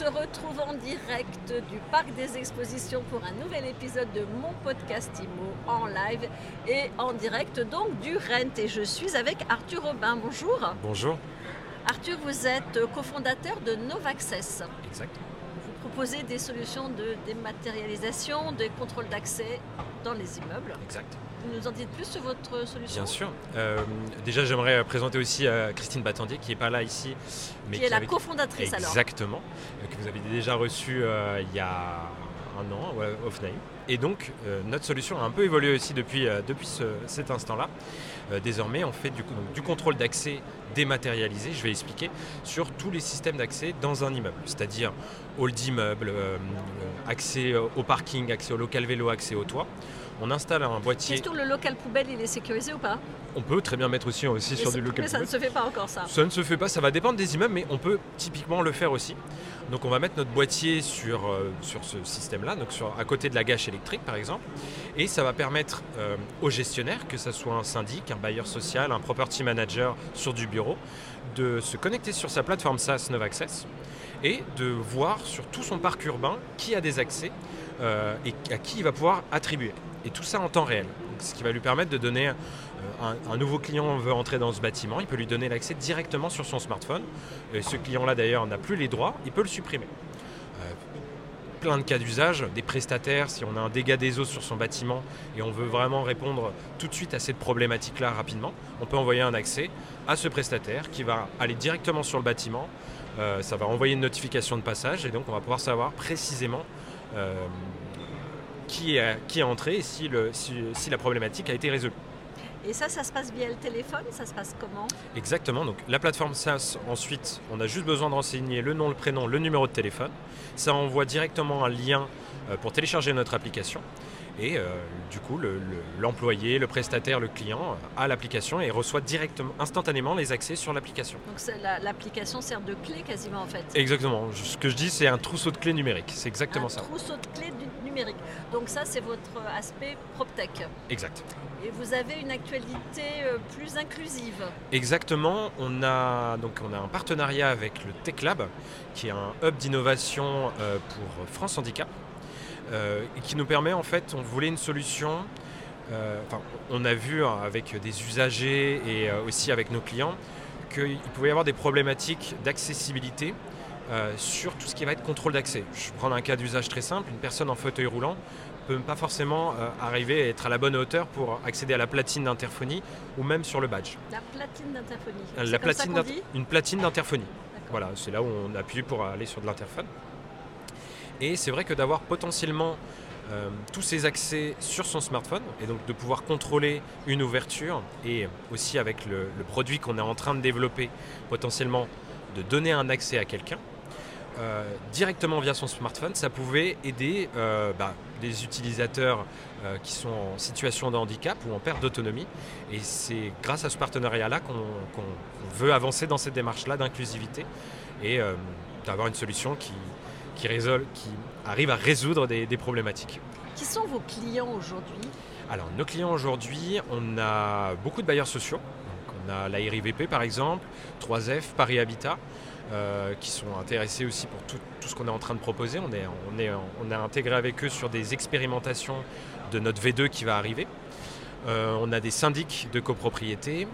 se retrouve en direct du Parc des Expositions pour un nouvel épisode de mon podcast IMO en live et en direct donc du Rent. Et je suis avec Arthur Robin. Bonjour. Bonjour. Arthur, vous êtes cofondateur de Novaccess. Exact. Vous proposez des solutions de dématérialisation, de contrôle d'accès dans les immeubles. Exact. Vous nous en dites plus sur votre solution Bien sûr. Euh, déjà, j'aimerais présenter aussi euh, Christine Battendier, qui n'est pas là ici. Mais qui, est la cofondatrice alors. Exactement. Euh, que vous avez déjà reçue euh, il y a un an, ouais, Offname. Et donc, euh, notre solution a un peu évolué aussi depuis, euh, depuis ce, cet instant-là. Euh, désormais, on fait du, donc, du contrôle d'accès dématérialisé, je vais expliquer, sur tous les systèmes d'accès dans un immeuble, c'est-à-dire hall d'immeuble, accès au parking, accès au local vélo, accès au toit. On installe un boîtier. Question le local poubelle, il est sécurisé ou pas? On peut très bien mettre aussi, aussi sur du local mais poubelle. ça ne se fait pas encore ça. Ça ne se fait pas, ça va dépendre des immeubles, mais on peut typiquement le faire aussi. Donc on va mettre notre boîtier sur, euh, ce système-là, à côté de la gâche électrique par exemple, et ça va permettre euh, aux gestionnaires, que ce soit un syndic, un bailleur social, un property manager sur du bureau, de se connecter sur sa plateforme SaaS Novaccess et de voir sur tout son parc urbain qui a des accès euh, et à qui il va pouvoir attribuer. Et tout ça en temps réel. Ce qui va lui permettre de donner euh, un, nouveau client veut entrer dans ce bâtiment, il peut lui donner l'accès directement sur son smartphone. Et ce client-là d'ailleurs n'a plus les droits, il peut le supprimer. Euh, plein de cas d'usage, des prestataires, si on a un dégât des eaux sur son bâtiment et on veut vraiment répondre tout de suite à cette problématique-là rapidement, on peut envoyer un accès à ce prestataire qui va aller directement sur le bâtiment. Euh, ça va envoyer une notification de passage et donc on va pouvoir savoir précisément qui est, qui est entré et si, le, si, si la problématique a été résolue. Et ça, ça se passe via le téléphone Ça se passe comment? Exactement. Donc la plateforme SaaS, ensuite, on a juste besoin de renseigner le nom, le prénom, le numéro de téléphone. Ça envoie directement un lien euh, pour télécharger notre application. Et euh, du coup, l'employé, le, le, le, prestataire, le client a l'application et reçoit directement, instantanément les accès sur l'application. Donc l'application la, sert de clé quasiment en fait Exactement. Ce que je dis, c'est un trousseau de clés numérique. C'est exactement un ça. Un trousseau de clés numérique. Donc ça, c'est votre aspect PropTech. Exact. Et vous avez une actualité euh, plus inclusive. Exactement. On a, donc, on a un partenariat avec le Tech Lab, qui est un hub d'innovation euh, pour France Handicap. Euh, et qui nous permet en fait, on voulait une solution. Euh, on a vu avec des usagers et euh, aussi avec nos clients qu'il pouvait y avoir des problématiques d'accessibilité euh, sur tout ce qui va être contrôle d'accès. Je prends un cas d'usage très simple, une personne en fauteuil roulant peut pas forcément euh, arriver à être à la bonne hauteur pour accéder à la platine d'interphonie ou même sur le badge. La platine d'interphonie. La platine une platine d'interphonie. Voilà, c'est là où on appuie pour aller sur de l'interphone. Et c'est vrai que d'avoir potentiellement euh, tous ces accès sur son smartphone et donc de pouvoir contrôler une ouverture et aussi avec le, le produit qu'on est en train de développer, potentiellement de donner un accès à quelqu'un euh, directement via son smartphone, ça pouvait aider euh, bah, des utilisateurs euh, qui sont en situation de handicap ou en perte d'autonomie. Et c'est grâce à ce partenariat-là qu'on qu qu veut avancer dans cette démarche-là d'inclusivité et euh, d'avoir une solution qui, qui, résolve, qui arrive à résoudre des, des problématiques. Qui sont vos clients aujourd'hui? Alors, nos clients aujourd'hui, on a beaucoup de bailleurs sociaux. Donc, on a la RIVP par exemple, 3F, Paris Habitat. Euh, qui sont intéressés aussi pour tout, ce qu'on est en train de proposer. On est, on, est, on a intégré avec eux sur des expérimentations de notre V2 qui va arriver. Euh, on a des syndics de copropriété,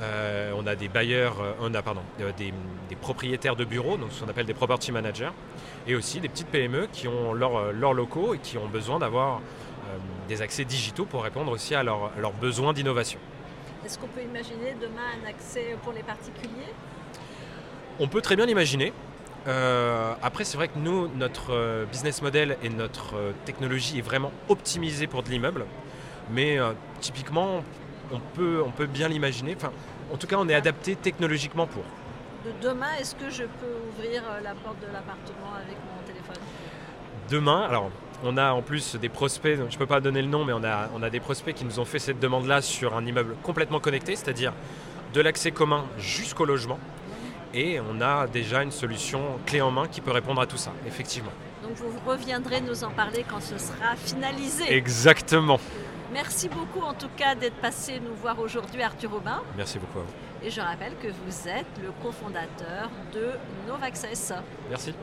euh, on a des bailleurs, on a pardon, des, propriétaires de bureaux, donc ce qu'on appelle des property managers, et aussi des petites PME qui ont leurs leur locaux et qui ont besoin d'avoir des accès digitaux pour répondre aussi à leurs leur besoins d'innovation. Est-ce qu'on peut imaginer demain un accès pour les particuliers? On peut très bien l'imaginer. Euh, après, c'est vrai que nous, notre business model et notre technologie est vraiment optimisée pour de l'immeuble. Mais euh, typiquement, on peut, on peut bien l'imaginer. Enfin, en tout cas, on est adapté technologiquement pour. De demain, est-ce que je peux ouvrir euh, la porte de l'appartement avec mon téléphone? Demain, alors on a en plus des prospects, je ne peux pas donner le nom, mais on a, on a des prospects qui nous ont fait cette demande-là sur un immeuble complètement connecté, c'est-à-dire de l'accès commun jusqu'au logement et on a déjà une solution clé en main qui peut répondre à tout ça, effectivement. Donc vous reviendrez nous en parler quand ce sera finalisé. Exactement. Merci beaucoup en tout cas d'être passé nous voir aujourd'hui Arthur Aubin. Merci beaucoup à vous. Et je rappelle que vous êtes le cofondateur de Novaccess. Merci.